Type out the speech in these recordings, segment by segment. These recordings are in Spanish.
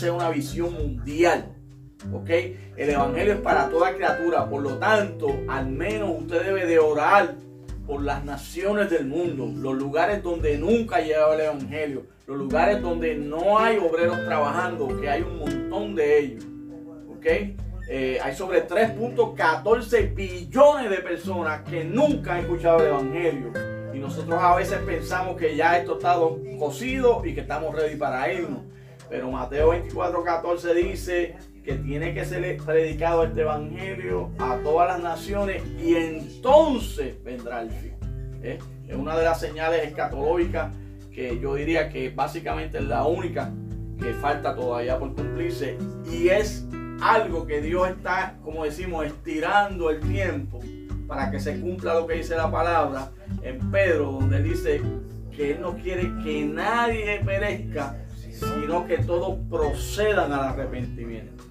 sea una visión mundial. ¿Ok? El Evangelio es para toda criatura. Por lo tanto, al menos usted debe de orar por las naciones del mundo, los lugares donde nunca ha llegado el Evangelio, los lugares donde no hay obreros trabajando, que hay un montón de ellos. ¿Ok? Eh, hay sobre 3.14 billones de personas que nunca han escuchado el Evangelio. Y nosotros a veces pensamos que ya esto está cocido y que estamos ready para irnos. Pero Mateo 24.14 dice que tiene que ser predicado este evangelio a todas las naciones y entonces vendrá el fin. ¿eh? Es una de las señales escatológicas que yo diría que básicamente es la única que falta todavía por cumplirse y es algo que Dios está, como decimos, estirando el tiempo para que se cumpla lo que dice la palabra en Pedro, donde dice que Él no quiere que nadie perezca, sino que todos procedan al arrepentimiento.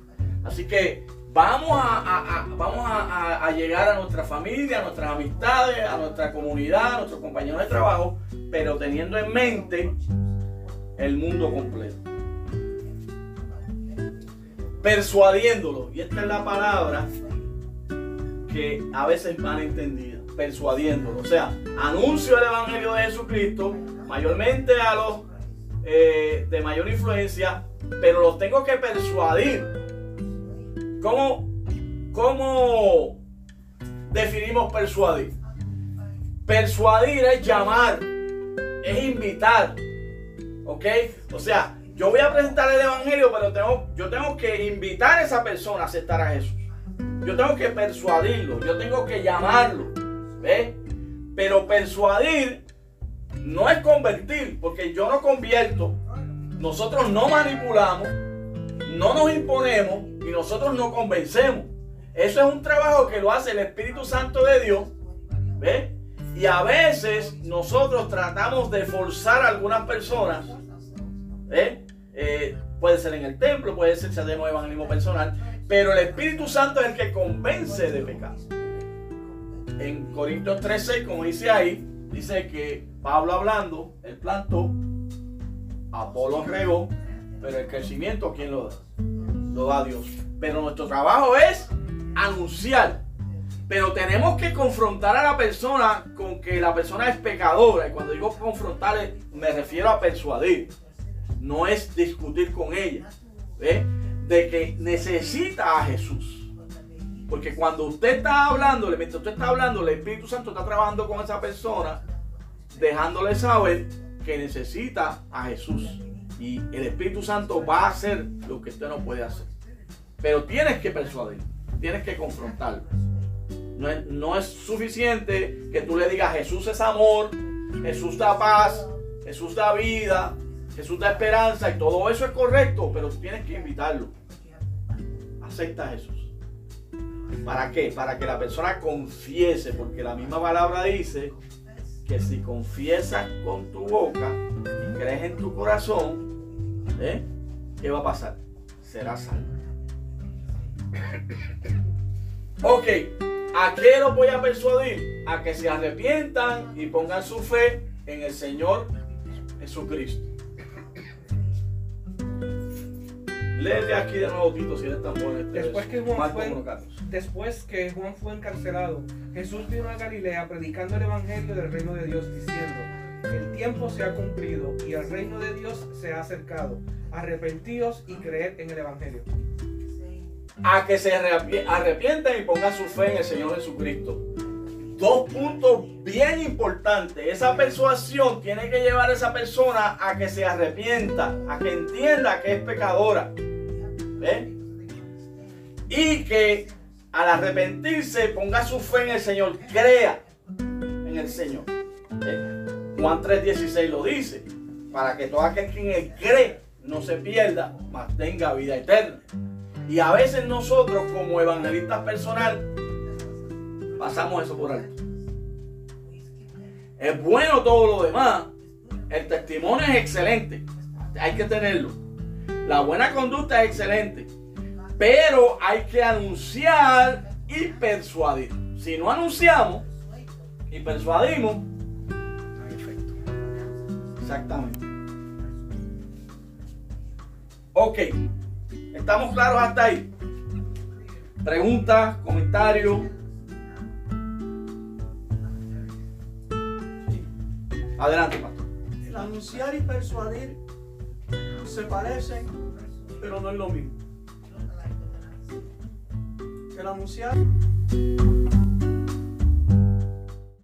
Así que vamos a, vamos a, llegar a nuestra familia, a nuestras amistades, a nuestra comunidad, a nuestros compañeros de trabajo, pero teniendo en mente el mundo completo. Persuadiéndolo, y esta es la palabra que a veces van entendida, persuadiéndolo. O sea, anuncio el Evangelio de Jesucristo, mayormente a los eh, de mayor influencia, pero los tengo que persuadir ¿Cómo, cómo definimos persuadir? Persuadir es llamar, es invitar. ¿Ok? O sea, yo voy a presentar el Evangelio, pero tengo, yo tengo que invitar a esa persona a aceptar a Jesús. Yo tengo que persuadirlo, yo tengo que llamarlo. ¿Ves? Pero persuadir no es convertir, porque yo no convierto. Nosotros no manipulamos, no nos imponemos, y nosotros no convencemos. Eso es un trabajo que lo hace el Espíritu Santo de Dios. Y a veces nosotros tratamos de forzar a algunas personas. Eh, puede ser en el templo, puede ser si hacemos evangelismo personal. Pero el Espíritu Santo es el que convence de pecado. En Corintios 13, como dice ahí, dice que Pablo hablando, él plantó, Apolo regó, pero el crecimiento, ¿quién lo da? lo da Dios. Pero nuestro trabajo es anunciar. Pero tenemos que confrontar a la persona con que la persona es pecadora. Y cuando digo confrontar, me refiero a persuadir. No es discutir con ella. De que necesita a Jesús. Porque cuando usted está hablando, mientras usted está hablando, el Espíritu Santo está trabajando con esa persona, dejándole saber que necesita a Jesús. Y el Espíritu Santo va a hacer lo que usted no puede hacer. Pero tienes que persuadir, tienes que confrontarlo. No es, suficiente que tú le digas Jesús es amor, Jesús da paz, Jesús da vida, Jesús da esperanza y todo eso es correcto, pero tienes que invitarlo. Acepta a Jesús. ¿Para qué? Para que la persona confiese, porque la misma palabra dice que si confiesas con tu boca y crees en tu corazón, ¿Eh? ¿Qué va a pasar? Será salvo. Ok, ¿a qué los voy a persuadir? A que se arrepientan y pongan su fe en el Señor Jesucristo. Léete aquí de nuevo, Tito, si eres tan bueno. Este después, que Juan fue, después que Juan fue encarcelado, Jesús vino a Galilea predicando el Evangelio del reino de Dios, diciendo, el tiempo se ha cumplido y el reino de Dios se ha acercado. Arrepentíos y creed en el Evangelio. A que se arrepientan y pongan su fe en el Señor Jesucristo. Dos puntos bien importantes. Esa persuasión tiene que llevar a esa persona a que se arrepienta, a que entienda que es pecadora. Y que al arrepentirse ponga su fe en el Señor, crea en el Señor. Juan 3:16 lo dice, para que todo aquel que en él cree no se pierda, mas tenga vida eterna. Y a veces nosotros como evangelistas personal pasamos eso por alto. Es bueno todo lo demás. El testimonio es excelente. Hay que tenerlo. La buena conducta es excelente. Pero hay que anunciar y persuadir. Si no anunciamos y persuadimos, Exactamente. Ok, ¿Estamos claros hasta ahí? Preguntas, comentarios. Adelante, pastor. El anunciar y persuadir se parecen, pero no es lo mismo. El anunciar